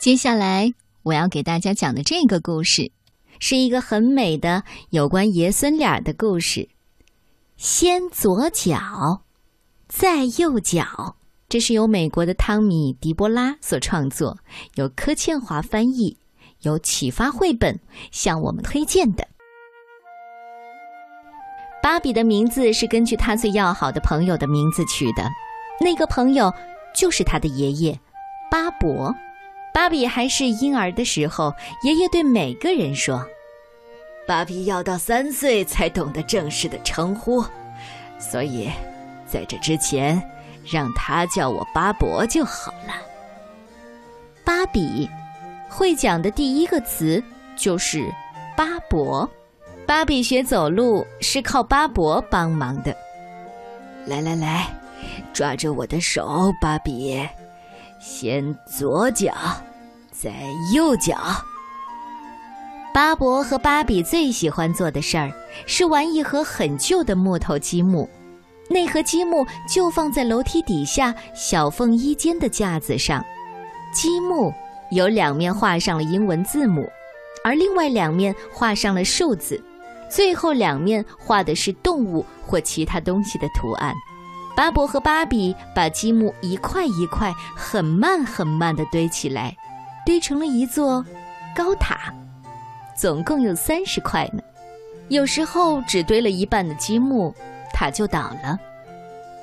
接下来我要给大家讲的这个故事，是一个很美的有关爷孙俩的故事。先左脚，再右脚。这是由美国的汤米·迪波拉所创作，由柯倩华翻译，由启发绘本向我们推荐的。芭比的名字是根据他最要好的朋友的名字取的，那个朋友就是他的爷爷巴伯。芭比还是婴儿的时候，爷爷对每个人说：“芭比要到三岁才懂得正式的称呼，所以在这之前，让他叫我巴伯就好了。”芭比会讲的第一个词就是“巴伯”。芭比学走路是靠巴伯帮忙的。来来来，抓着我的手，芭比。先左脚，再右脚。巴伯和芭比最喜欢做的事儿是玩一盒很旧的木头积木，那盒积木就放在楼梯底下小缝衣间的架子上。积木有两面画上了英文字母，而另外两面画上了数字，最后两面画的是动物或其他东西的图案。巴伯和芭比把积木一块一块、很慢很慢地堆起来，堆成了一座高塔，总共有三十块呢。有时候只堆了一半的积木，塔就倒了；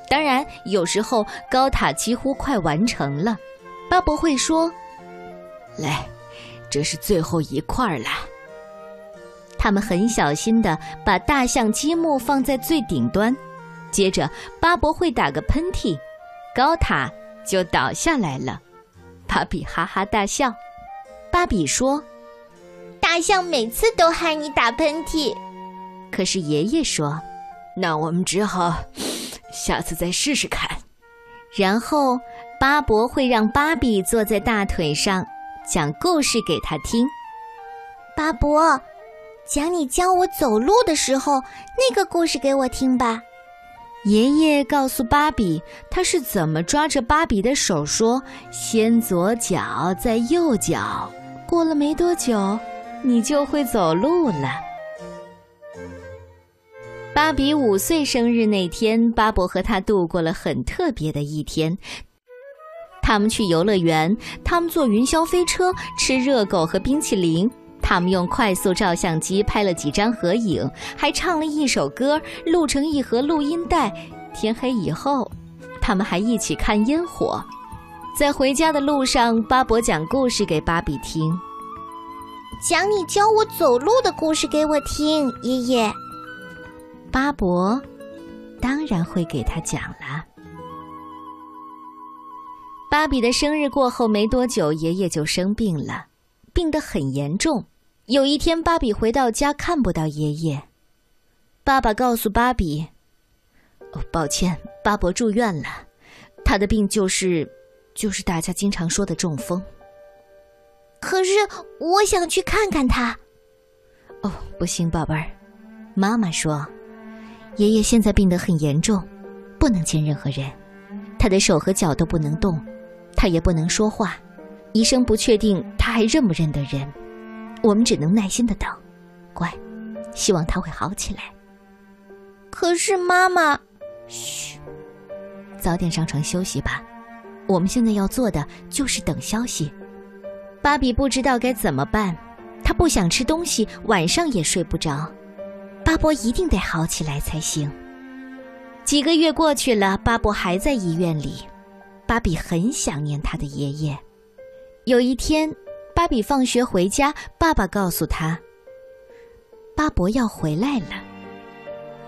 当然，有时候高塔几乎快完成了，巴伯会说：“来，这是最后一块了。”他们很小心地把大象积木放在最顶端。接着，巴伯会打个喷嚏，高塔就倒下来了。芭比哈哈大笑。芭比说：“大象每次都害你打喷嚏。”可是爷爷说：“那我们只好下次再试试看。”然后，巴伯会让芭比坐在大腿上，讲故事给他听。巴伯，讲你教我走路的时候那个故事给我听吧。爷爷告诉芭比，他是怎么抓着芭比的手说：“先左脚，再右脚。”过了没多久，你就会走路了。芭比五岁生日那天，巴伯和他度过了很特别的一天。他们去游乐园，他们坐云霄飞车，吃热狗和冰淇淋。他们用快速照相机拍了几张合影，还唱了一首歌，录成一盒录音带。天黑以后，他们还一起看烟火。在回家的路上，巴伯讲故事给芭比听，讲你教我走路的故事给我听，爷爷。巴伯当然会给他讲了。芭比的生日过后没多久，爷爷就生病了，病得很严重。有一天，芭比回到家看不到爷爷。爸爸告诉芭比：“哦，抱歉，巴伯住院了，他的病就是，就是大家经常说的中风。”可是我想去看看他。哦，不行，宝贝儿，妈妈说，爷爷现在病得很严重，不能见任何人，他的手和脚都不能动，他也不能说话，医生不确定他还认不认得人。我们只能耐心的等，乖，希望他会好起来。可是妈妈，嘘，早点上床休息吧。我们现在要做的就是等消息。芭比不知道该怎么办，她不想吃东西，晚上也睡不着。巴伯一定得好起来才行。几个月过去了，巴伯还在医院里。芭比很想念他的爷爷。有一天。芭比放学回家，爸爸告诉他：“巴伯要回来了。”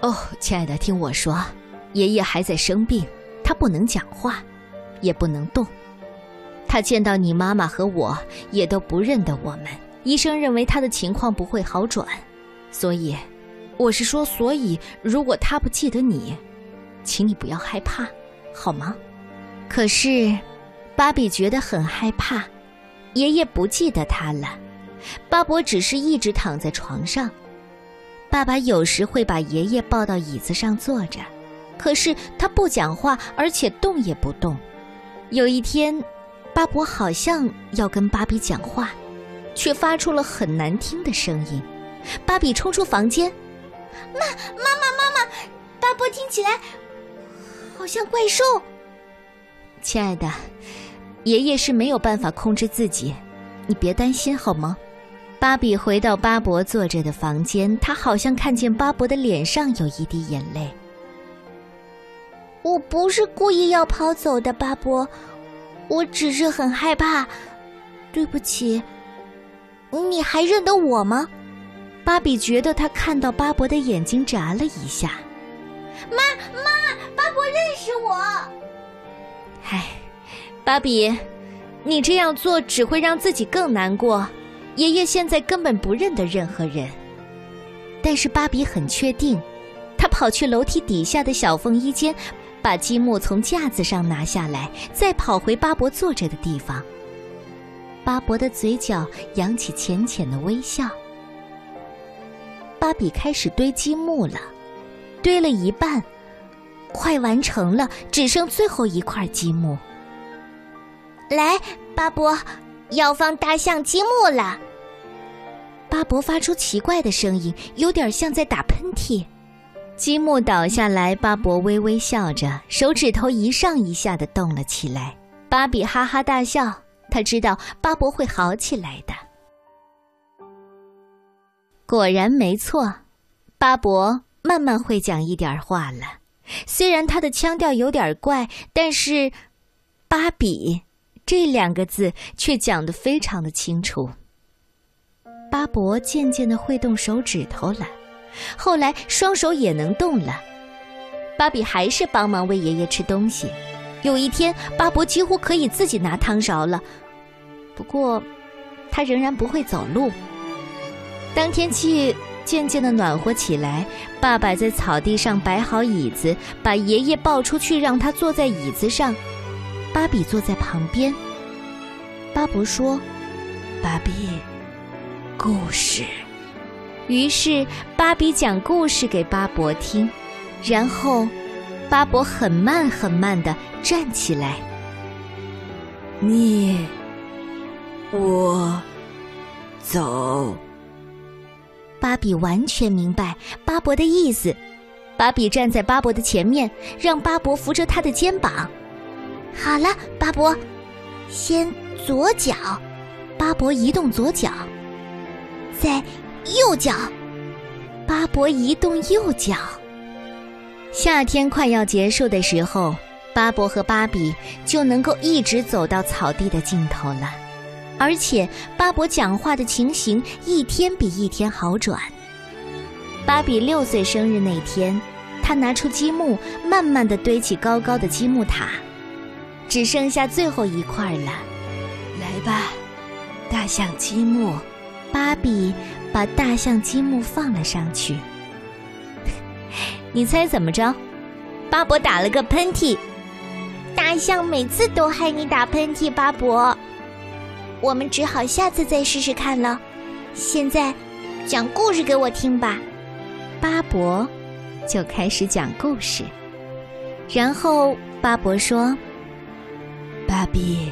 哦，亲爱的，听我说，爷爷还在生病，他不能讲话，也不能动。他见到你妈妈和我也都不认得我们。医生认为他的情况不会好转，所以，我是说，所以如果他不记得你，请你不要害怕，好吗？可是，芭比觉得很害怕。爷爷不记得他了，巴伯只是一直躺在床上。爸爸有时会把爷爷抱到椅子上坐着，可是他不讲话，而且动也不动。有一天，巴伯好像要跟芭比讲话，却发出了很难听的声音。芭比冲出房间：“妈，妈妈，妈妈！巴伯听起来好像怪兽。”亲爱的，爷爷是没有办法控制自己，你别担心好吗？芭比回到巴伯坐着的房间，他好像看见巴伯的脸上有一滴眼泪。我不是故意要跑走的，巴伯。我只是很害怕，对不起。你还认得我吗？芭比觉得他看到巴伯的眼睛眨了一下。妈妈，巴伯认识我。芭比，你这样做只会让自己更难过。爷爷现在根本不认得任何人。但是芭比很确定，他跑去楼梯底下的小缝衣间。把积木从架子上拿下来，再跑回巴伯坐着的地方。巴伯的嘴角扬起浅浅的微笑。芭比开始堆积木了，堆了一半，快完成了，只剩最后一块积木。来，巴伯，要放大象积木了。巴伯发出奇怪的声音，有点像在打喷嚏。积木倒下来，巴伯微微笑着，手指头一上一下的动了起来。芭比哈哈大笑，他知道巴伯会好起来的。果然没错，巴伯慢慢会讲一点话了。虽然他的腔调有点怪，但是“芭比”这两个字却讲得非常的清楚。巴伯渐渐的会动手指头了。后来双手也能动了，芭比还是帮忙喂爷爷吃东西。有一天，巴伯几乎可以自己拿汤勺了，不过他仍然不会走路。当天气渐渐的暖和起来，爸爸在草地上摆好椅子，把爷爷抱出去，让他坐在椅子上，芭比坐在旁边。巴伯说：“芭比，故事。”于是，芭比讲故事给巴伯听，然后，巴伯很慢很慢的站起来。你，我，走。芭比完全明白巴伯的意思。芭比站在巴伯的前面，让巴伯扶着他的肩膀。好了，巴伯，先左脚。巴伯移动左脚，再。右脚，巴伯移动右脚。夏天快要结束的时候，巴伯和芭比就能够一直走到草地的尽头了，而且巴伯讲话的情形一天比一天好转。芭比六岁生日那天，他拿出积木，慢慢的堆起高高的积木塔，只剩下最后一块了。来吧，大象积木。芭比把大象积木放了上去。你猜怎么着？巴伯打了个喷嚏。大象每次都害你打喷嚏，巴伯。我们只好下次再试试看了。现在，讲故事给我听吧。巴伯就开始讲故事。然后巴伯说：“芭比，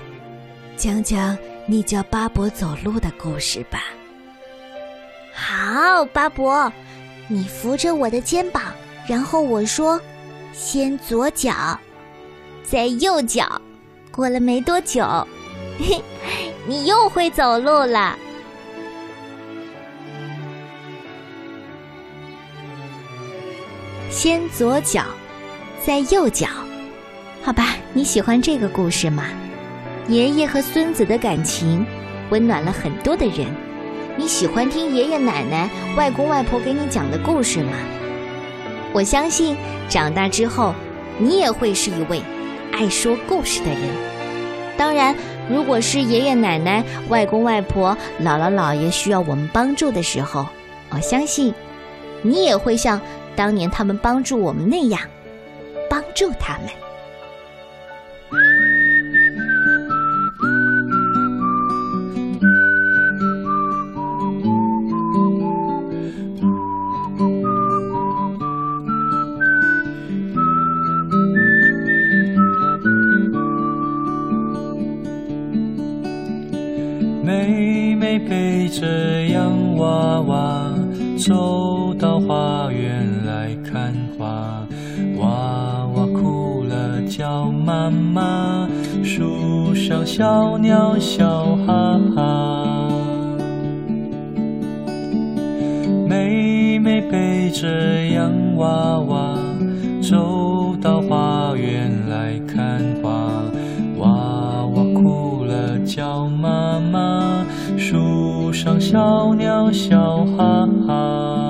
讲讲你教巴伯走路的故事吧。”好，巴伯，你扶着我的肩膀，然后我说：“先左脚，再右脚。”过了没多久，嘿，你又会走路了。先左脚，再右脚。好吧，你喜欢这个故事吗？爷爷和孙子的感情，温暖了很多的人。你喜欢听爷爷奶奶、外公外婆给你讲的故事吗？我相信长大之后，你也会是一位爱说故事的人。当然，如果是爷爷奶奶、外公外婆、姥姥姥爷需要我们帮助的时候，我相信你也会像当年他们帮助我们那样帮助他们。妹妹背着洋娃娃走到花园叫妈妈，树上小鸟笑哈哈。妹妹背着洋娃娃走到花园来看花，娃娃哭了叫妈妈，树上小鸟笑哈哈。